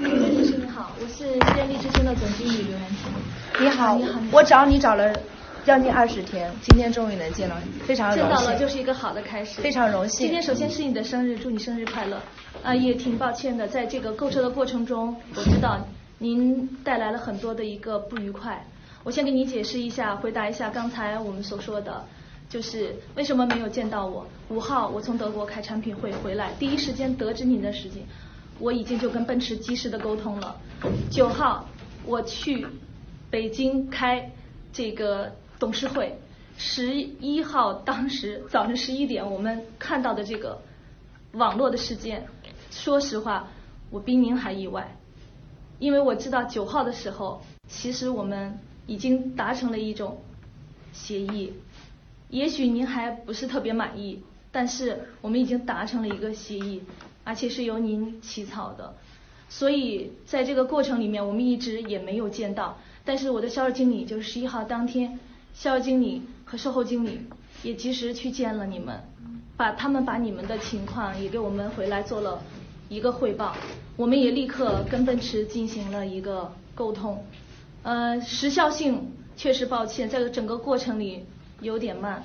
刘律师你好，我是电力之星的总经理刘元婷。你好，你好，我找你找了将近二十天，今天终于能见到你，非常荣幸。见到了就是一个好的开始，非常荣幸。今天首先是你的生日，祝你生日快乐。啊，也挺抱歉的，在这个购车的过程中，我知道您带来了很多的一个不愉快。我先给你解释一下，回答一下刚才我们所说的，就是为什么没有见到我。五号我从德国开产品会回来，第一时间得知您的事情，我已经就跟奔驰及时的沟通了。九号我去北京开这个董事会，十一号当时早晨十一点我们看到的这个网络的事件，说实话我比您还意外，因为我知道九号的时候，其实我们。已经达成了一种协议，也许您还不是特别满意，但是我们已经达成了一个协议，而且是由您起草的，所以在这个过程里面，我们一直也没有见到。但是我的销售经理就是十一号当天，销售经理和售后经理也及时去见了你们，把他们把你们的情况也给我们回来做了一个汇报，我们也立刻跟奔驰进行了一个沟通。呃，时效性确实抱歉，在整个过程里有点慢，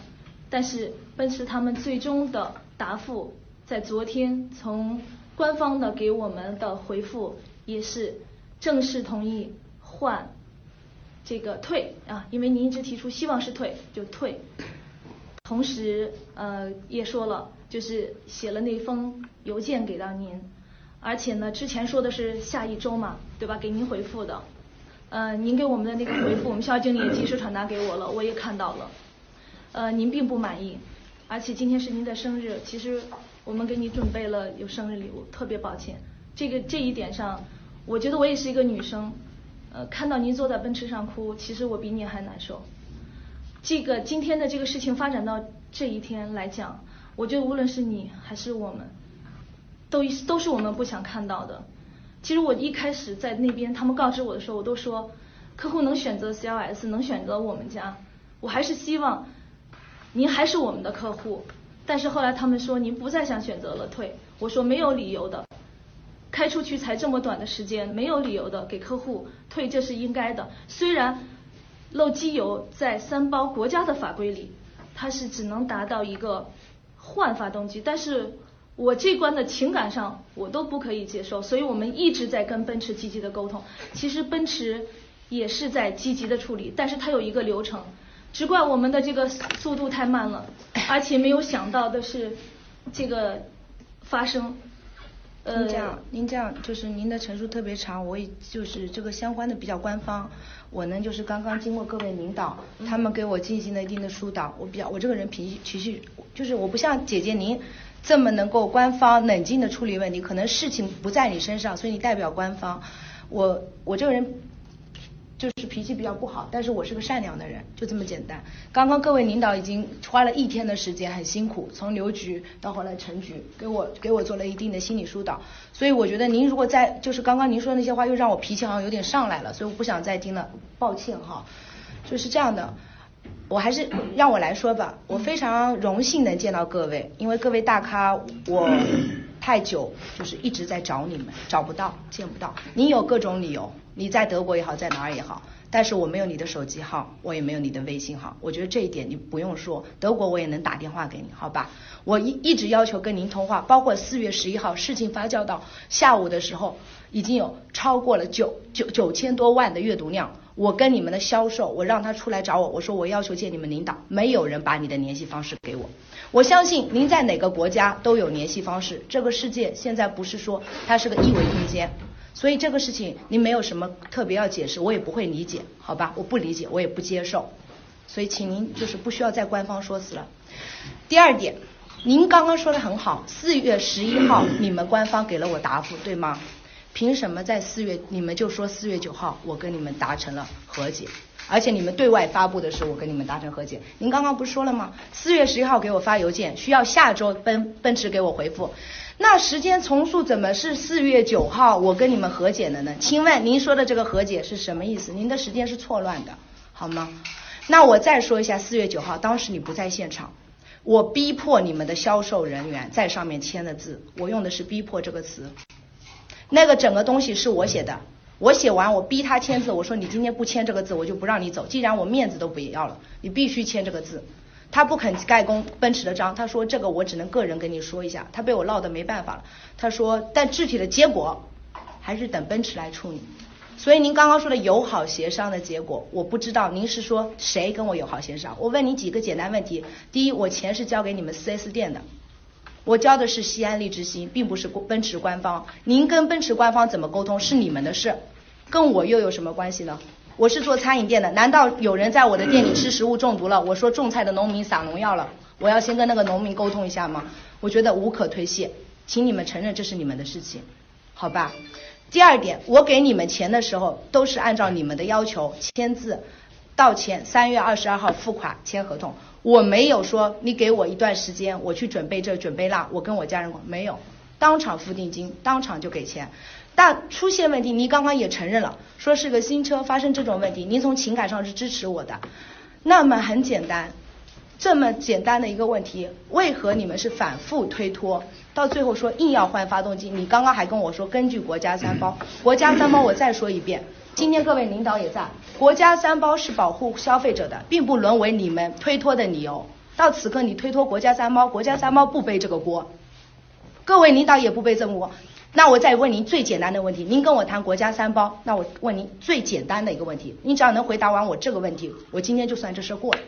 但是奔驰他们最终的答复在昨天从官方的给我们的回复也是正式同意换这个退啊，因为您一直提出希望是退就退，同时呃也说了就是写了那封邮件给到您，而且呢之前说的是下一周嘛，对吧？给您回复的。呃，您给我们的那个回复，我们销售经理也及时传达给我了，我也看到了。呃，您并不满意，而且今天是您的生日，其实我们给你准备了有生日礼物，特别抱歉。这个这一点上，我觉得我也是一个女生，呃，看到您坐在奔驰上哭，其实我比你还难受。这个今天的这个事情发展到这一天来讲，我觉得无论是你还是我们，都都是我们不想看到的。其实我一开始在那边，他们告知我的时候，我都说客户能选择 CLS，能选择我们家，我还是希望您还是我们的客户。但是后来他们说您不再想选择了退，我说没有理由的，开出去才这么短的时间，没有理由的给客户退，这是应该的。虽然漏机油在三包国家的法规里，它是只能达到一个换发动机，但是。我这关的情感上我都不可以接受，所以我们一直在跟奔驰积极的沟通。其实奔驰也是在积极的处理，但是它有一个流程，只怪我们的这个速度太慢了，而且没有想到的是这个发生。您这样，您这样就是您的陈述特别长，我也就是这个相关的比较官方，我呢就是刚刚经过各位领导，他们给我进行了一定的疏导，我比较我这个人脾气情绪就是我不像姐姐您。这么能够官方冷静的处理问题，可能事情不在你身上，所以你代表官方。我我这个人就是脾气比较不好，但是我是个善良的人，就这么简单。刚刚各位领导已经花了一天的时间，很辛苦，从刘局到后来陈局，给我给我做了一定的心理疏导。所以我觉得您如果在就是刚刚您说的那些话，又让我脾气好像有点上来了，所以我不想再听了，抱歉哈。就是这样的。我还是让我来说吧，我非常荣幸能见到各位，因为各位大咖，我太久就是一直在找你们，找不到，见不到。你有各种理由，你在德国也好，在哪儿也好，但是我没有你的手机号，我也没有你的微信号。我觉得这一点你不用说，德国我也能打电话给你，好吧？我一一直要求跟您通话，包括四月十一号事情发酵到下午的时候，已经有超过了九九九千多万的阅读量。我跟你们的销售，我让他出来找我，我说我要求见你们领导，没有人把你的联系方式给我。我相信您在哪个国家都有联系方式，这个世界现在不是说它是个一维空间，所以这个事情您没有什么特别要解释，我也不会理解，好吧？我不理解，我也不接受，所以请您就是不需要再官方说辞了。第二点，您刚刚说的很好，四月十一号你们官方给了我答复，对吗？凭什么在四月你们就说四月九号我跟你们达成了和解，而且你们对外发布的是我跟你们达成和解？您刚刚不是说了吗？四月十一号给我发邮件，需要下周奔奔驰给我回复，那时间重塑怎么是四月九号我跟你们和解的呢？请问您说的这个和解是什么意思？您的时间是错乱的，好吗？那我再说一下，四月九号当时你不在现场，我逼迫你们的销售人员在上面签的字，我用的是逼迫这个词。那个整个东西是我写的，我写完我逼他签字，我说你今天不签这个字，我就不让你走。既然我面子都不要了，你必须签这个字。他不肯盖公奔驰的章，他说这个我只能个人跟你说一下，他被我闹得没办法了。他说，但具体的结果还是等奔驰来处理。所以您刚刚说的友好协商的结果，我不知道您是说谁跟我友好协商？我问你几个简单问题：第一，我钱是交给你们 4S 店的，我交的是西安利之星，并不是奔驰官方。您跟奔驰官方怎么沟通是你们的事，跟我又有什么关系呢？我是做餐饮店的，难道有人在我的店里吃食物中毒了？我说种菜的农民撒农药了，我要先跟那个农民沟通一下吗？我觉得无可推卸，请你们承认这是你们的事情，好吧？第二点，我给你们钱的时候都是按照你们的要求签字、到钱，三月二十二号付款签合同，我没有说你给我一段时间，我去准备这准备那，我跟我家人没有，当场付定金，当场就给钱。但出现问题，您刚刚也承认了，说是个新车发生这种问题，您从情感上是支持我的。那么很简单，这么简单的一个问题，为何你们是反复推脱，到最后说硬要换发动机？你刚刚还跟我说根据国家三包，国家三包我再说一遍，今天各位领导也在，国家三包是保护消费者的，并不沦为你们推脱的理由。到此刻你推脱国家三包，国家三包不背这个锅，各位领导也不背这锅。那我再问您最简单的问题，您跟我谈国家三包，那我问您最简单的一个问题，您只要能回答完我这个问题，我今天就算这事过了。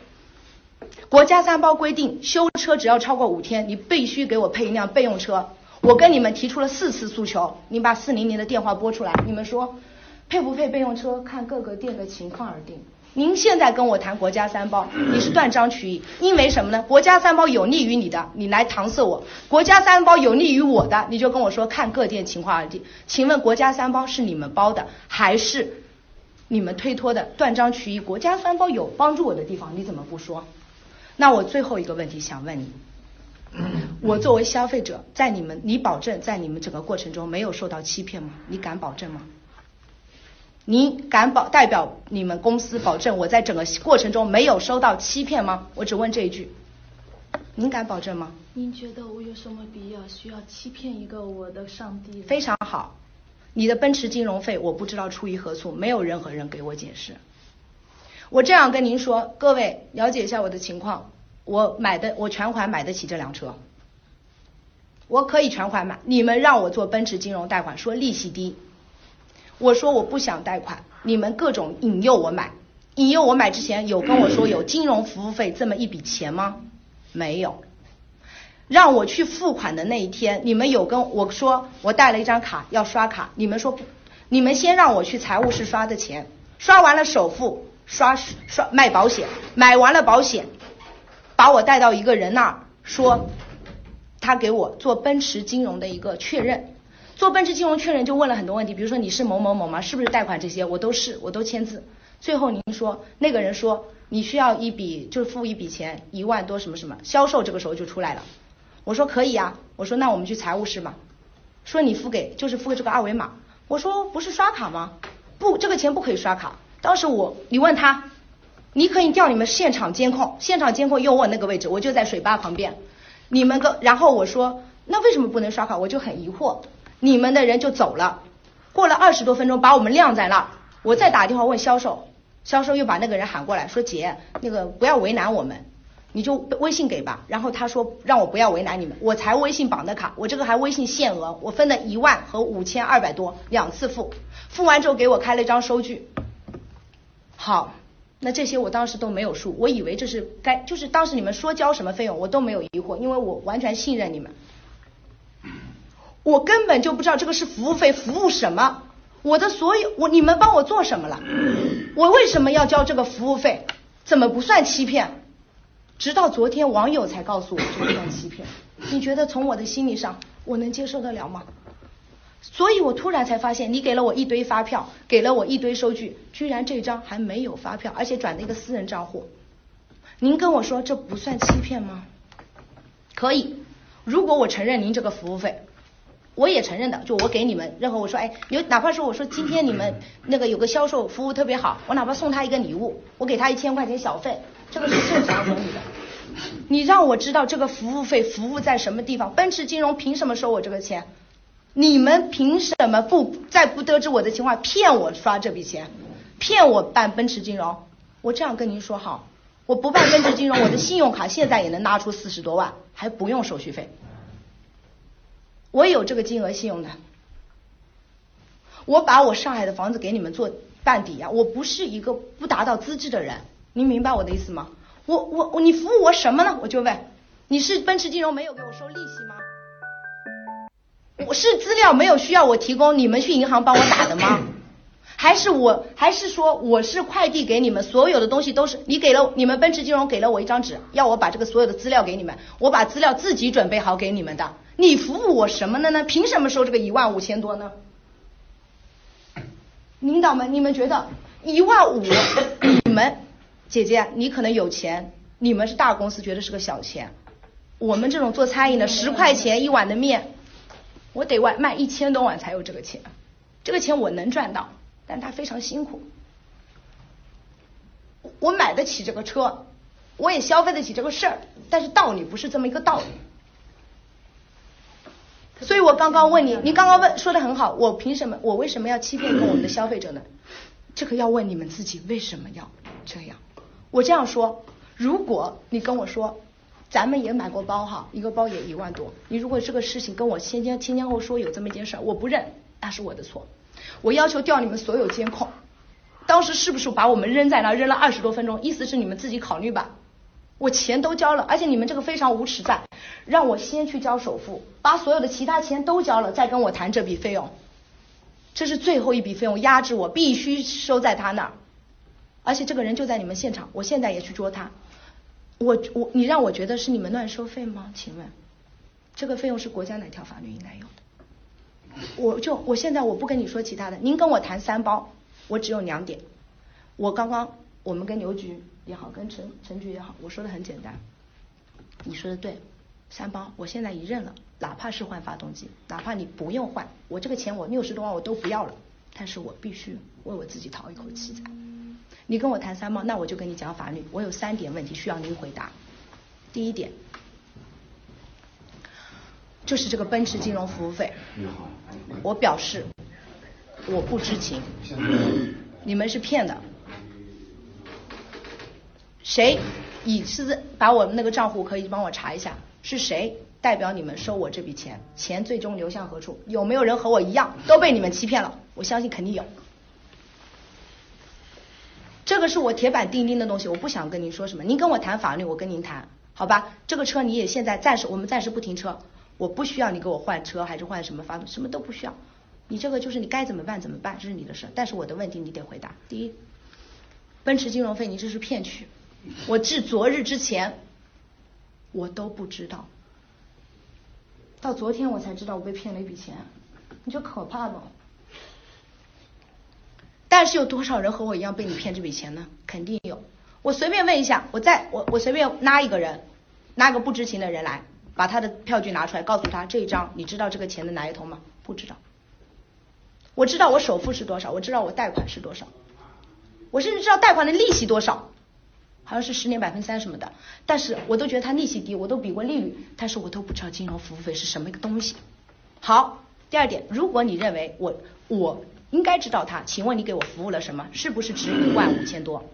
国家三包规定，修车只要超过五天，你必须给我配一辆备用车。我跟你们提出了四次诉求，你把四零零的电话拨出来，你们说配不配备用车，看各个店的情况而定。您现在跟我谈国家三包，你是断章取义，因为什么呢？国家三包有利于你的，你来搪塞我；国家三包有利于我的，你就跟我说看各店情况而定。请问国家三包是你们包的，还是你们推脱的？断章取义，国家三包有帮助我的地方，你怎么不说？那我最后一个问题想问你，我作为消费者，在你们，你保证在你们整个过程中没有受到欺骗吗？你敢保证吗？您敢保代表你们公司保证我在整个过程中没有收到欺骗吗？我只问这一句，您敢保证吗？您觉得我有什么必要需要欺骗一个我的上帝？非常好，你的奔驰金融费我不知道出于何处，没有任何人给我解释。我这样跟您说，各位了解一下我的情况，我买的我全款买得起这辆车，我可以全款买。你们让我做奔驰金融贷款，说利息低。我说我不想贷款，你们各种引诱我买，引诱我买之前有跟我说有金融服务费这么一笔钱吗？没有。让我去付款的那一天，你们有跟我说我带了一张卡要刷卡，你们说不，你们先让我去财务室刷的钱，刷完了首付，刷刷卖保险，买完了保险，把我带到一个人那儿，说他给我做奔驰金融的一个确认。做奔驰金融确认就问了很多问题，比如说你是某某某吗？是不是贷款这些？我都是，我都签字。最后您说那个人说你需要一笔，就是付一笔钱，一万多什么什么。销售这个时候就出来了，我说可以啊，我说那我们去财务室嘛。说你付给就是付给这个二维码，我说不是刷卡吗？不，这个钱不可以刷卡。当时我你问他，你可以调你们现场监控，现场监控又问那个位置，我就在水吧旁边。你们个，然后我说那为什么不能刷卡？我就很疑惑。你们的人就走了，过了二十多分钟，把我们晾在那儿。我再打电话问销售，销售又把那个人喊过来，说姐，那个不要为难我们，你就微信给吧。然后他说让我不要为难你们，我才微信绑的卡，我这个还微信限额，我分了一万和五千二百多两次付，付完之后给我开了一张收据。好，那这些我当时都没有数，我以为这是该，就是当时你们说交什么费用，我都没有疑惑，因为我完全信任你们。我根本就不知道这个是服务费，服务什么？我的所有，我你们帮我做什么了？我为什么要交这个服务费？怎么不算欺骗？直到昨天网友才告诉我这算欺骗。你觉得从我的心理上，我能接受得了吗？所以我突然才发现，你给了我一堆发票，给了我一堆收据，居然这张还没有发票，而且转了一个私人账户。您跟我说这不算欺骗吗？可以，如果我承认您这个服务费。我也承认的，就我给你们任何我说，哎，有哪怕说我说今天你们那个有个销售服务特别好，我哪怕送他一个礼物，我给他一千块钱小费，这个是正常合理的。你让我知道这个服务费服务在什么地方，奔驰金融凭什么收我这个钱？你们凭什么不在不得知我的情况骗我刷这笔钱，骗我办奔驰金融？我这样跟您说好，我不办奔驰金融，我的信用卡现在也能拿出四十多万，还不用手续费。我有这个金额信用的，我把我上海的房子给你们做办抵押，我不是一个不达到资质的人，您明白我的意思吗？我我你服务我什么呢？我就问，你是奔驰金融没有给我收利息吗？我是资料没有需要我提供，你们去银行帮我打的吗？还是我还是说我是快递给你们，所有的东西都是你给了你们奔驰金融给了我一张纸，要我把这个所有的资料给你们，我把资料自己准备好给你们的，你服务我什么了呢？凭什么收这个一万五千多呢？领导们，你们觉得一万五，你们姐姐你可能有钱，你们是大公司觉得是个小钱，我们这种做餐饮的十块钱一碗的面。我得外卖一千多碗才有这个钱，这个钱我能赚到，但他非常辛苦。我买得起这个车，我也消费得起这个事儿，但是道理不是这么一个道理。所以我刚刚问你，你刚刚问说的很好，我凭什么，我为什么要欺骗我们的消费者呢？这个要问你们自己为什么要这样。我这样说，如果你跟我说。咱们也买过包哈，一个包也一万多。你如果这个事情跟我前前前前后说有这么一件事，我不认，那是我的错。我要求调你们所有监控，当时是不是把我们扔在那扔了二十多分钟？意思是你们自己考虑吧。我钱都交了，而且你们这个非常无耻，在让我先去交首付，把所有的其他钱都交了，再跟我谈这笔费用。这是最后一笔费用，压制我必须收在他那儿。而且这个人就在你们现场，我现在也去捉他。我我你让我觉得是你们乱收费吗？请问，这个费用是国家哪条法律应该有的？我就我现在我不跟你说其他的，您跟我谈三包，我只有两点。我刚刚我们跟刘局也好，跟陈陈局也好，我说的很简单。你说的对，三包，我现在已认了，哪怕是换发动机，哪怕你不用换，我这个钱我六十多万我都不要了，但是我必须为我自己讨一口气在。你跟我谈三包，那我就跟你讲法律。我有三点问题需要您回答。第一点，就是这个奔驰金融服务费。我表示我不知情，你们是骗的。谁以是把我们那个账户可以帮我查一下，是谁代表你们收我这笔钱？钱最终流向何处？有没有人和我一样都被你们欺骗了？我相信肯定有。这个是我铁板钉钉的东西，我不想跟您说什么。您跟我谈法律，我跟您谈，好吧？这个车你也现在暂时，我们暂时不停车，我不需要你给我换车，还是换什么发动，什么都不需要。你这个就是你该怎么办怎么办，这是你的事。但是我的问题你得回答。第一，奔驰金融费你这是骗取，我至昨日之前我都不知道，到昨天我才知道我被骗了一笔钱，你就可怕了。但是有多少人和我一样被你骗这笔钱呢？肯定有。我随便问一下，我在我我随便拉一个人，拉个不知情的人来，把他的票据拿出来，告诉他这一张，你知道这个钱的来头吗？不知道。我知道我首付是多少，我知道我贷款是多少，我甚至知道贷款的利息多少，好像是十年百分之三什么的。但是我都觉得他利息低，我都比过利率，但是我都不知道金融服务费是什么一个东西。好，第二点，如果你认为我我。应该知道他，请问你给我服务了什么？是不是值一万五千多？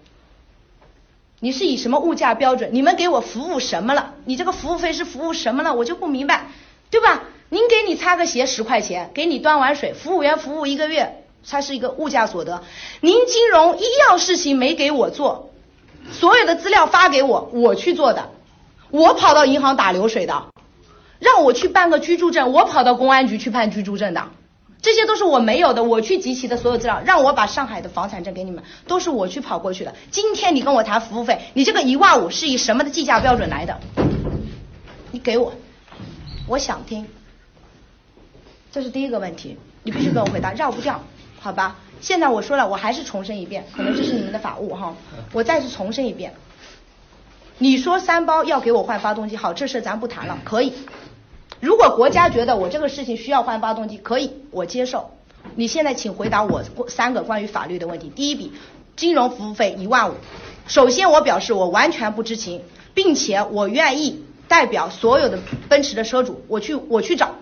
你是以什么物价标准？你们给我服务什么了？你这个服务费是服务什么了？我就不明白，对吧？您给你擦个鞋十块钱，给你端碗水，服务员服务一个月，它是一个物价所得。您金融一样事情没给我做，所有的资料发给我，我去做的，我跑到银行打流水的，让我去办个居住证，我跑到公安局去办居住证的。这些都是我没有的，我去集齐的所有资料，让我把上海的房产证给你们，都是我去跑过去的。今天你跟我谈服务费，你这个一万五是以什么的计价标准来的？你给我，我想听。这是第一个问题，你必须给我回答，绕不掉，好吧？现在我说了，我还是重申一遍，可能这是你们的法务哈，我再次重申一遍。你说三包要给我换发动机，好，这事咱不谈了，可以。如果国家觉得我这个事情需要换发动机，可以，我接受。你现在请回答我三个关于法律的问题。第一笔，金融服务费一万五。首先，我表示我完全不知情，并且我愿意代表所有的奔驰的车主，我去我去找，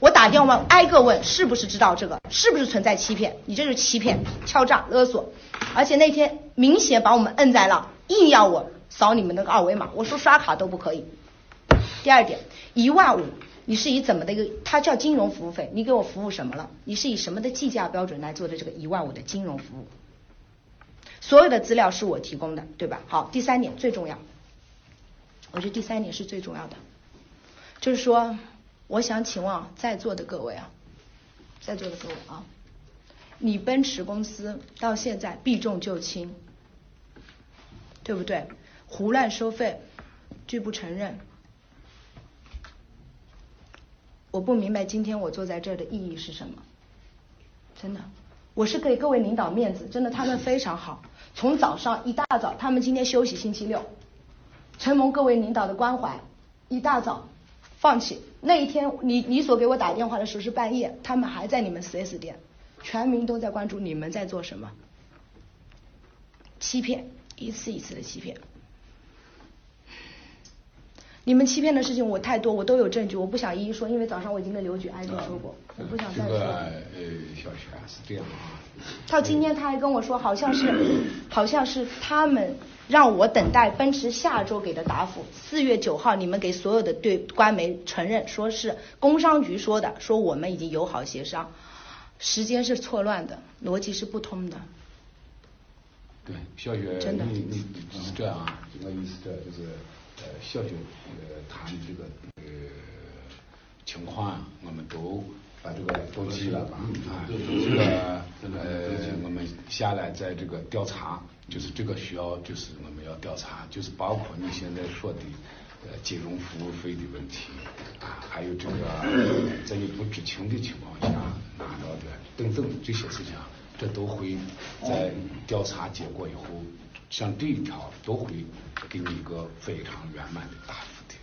我打电话挨个问，是不是知道这个，是不是存在欺骗？你这是欺骗、敲诈、勒索，而且那天明显把我们摁在了，硬要我扫你们那个二维码，我说刷卡都不可以。第二点，一万五，你是以怎么的一个？它叫金融服务费，你给我服务什么了？你是以什么的计价标准来做的这个一万五的金融服务？所有的资料是我提供的，对吧？好，第三点最重要，我觉得第三点是最重要的，就是说，我想请问在座的各位啊，在座的各位啊，你奔驰公司到现在避重就轻，对不对？胡乱收费，拒不承认。我不明白今天我坐在这儿的意义是什么，真的，我是给各位领导面子，真的他们非常好，从早上一大早，他们今天休息星期六，承蒙各位领导的关怀，一大早放弃那一天，你你所给我打电话的时候是半夜，他们还在你们 4S 店，全民都在关注你们在做什么，欺骗，一次一次的欺骗。你们欺骗的事情我太多，我都有证据，我不想一一说，因为早上我已经跟刘局挨个说过，我不想再说。这个呃，小雪是这样啊。到今天他还跟我说，好像是，好像是他们让我等待奔驰下周给的答复。四月九号，你们给所有的对官媒承认，说是工商局说的，说我们已经友好协商，时间是错乱的，逻辑是不通的。对，小雪，真的你你你是这样啊？我意思这就是呃，小雪呃谈这个呃情况啊，我们都把这个都记了吧？啊，这个呃，我们下来在这个调查，就是这个需要就是我们要调查，就是包括你现在说的呃金融服务费的问题啊，还有这个 在你不知情的情况下拿到的等等这些事情啊。这都会在调查结果以后，像这一条都会给你一个非常圆满的答复的，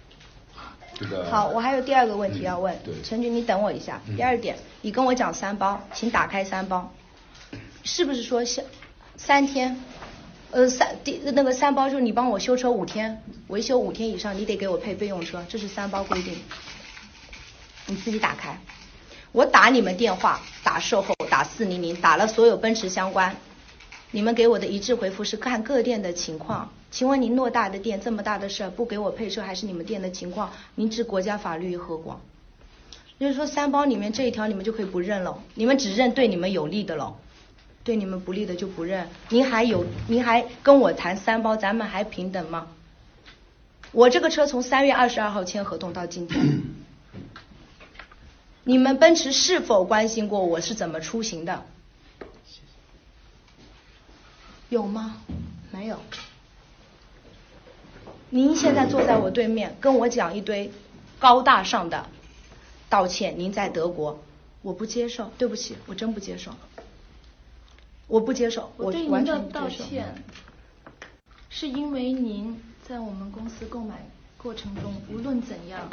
啊，这个。好，我还有第二个问题要问，对陈局，你等我一下。第二点，你跟我讲三包，请打开三包，是不是说三三天？呃，三第那个三包就是你帮我修车五天，维修五天以上，你得给我配备用车，这是三包规定。你自己打开。我打你们电话，打售后，打四零零，打了所有奔驰相关，你们给我的一致回复是看各店的情况。请问您偌大的店这么大的事儿不给我配车，还是你们店的情况？您置国家法律何广？就是说三包里面这一条你们就可以不认了，你们只认对你们有利的了，对你们不利的就不认。您还有您还跟我谈三包，咱们还平等吗？我这个车从三月二十二号签合同到今天。你们奔驰是否关心过我是怎么出行的？有吗？没有。您现在坐在我对面，跟我讲一堆高大上的道歉。您在德国，我不接受，对不起，我真不接受，我不接受，我对您的道。歉，是因为您在我们公司购买过程中，无论怎样，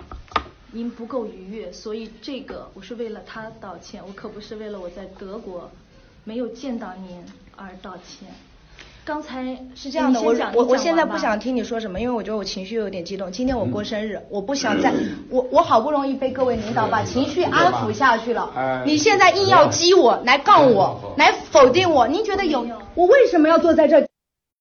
您不够愉悦，所以这个我是为了他道歉，我可不是为了我在德国没有见到您而道歉。刚才是这样的，我我我现在不想听你说什么，因为我觉得我情绪有点激动。今天我过生日，我不想再 我我好不容易被各位领导把情绪安抚下去了哎，你现在硬要激我来杠我，来否定我，您觉得有我为什么要坐在这儿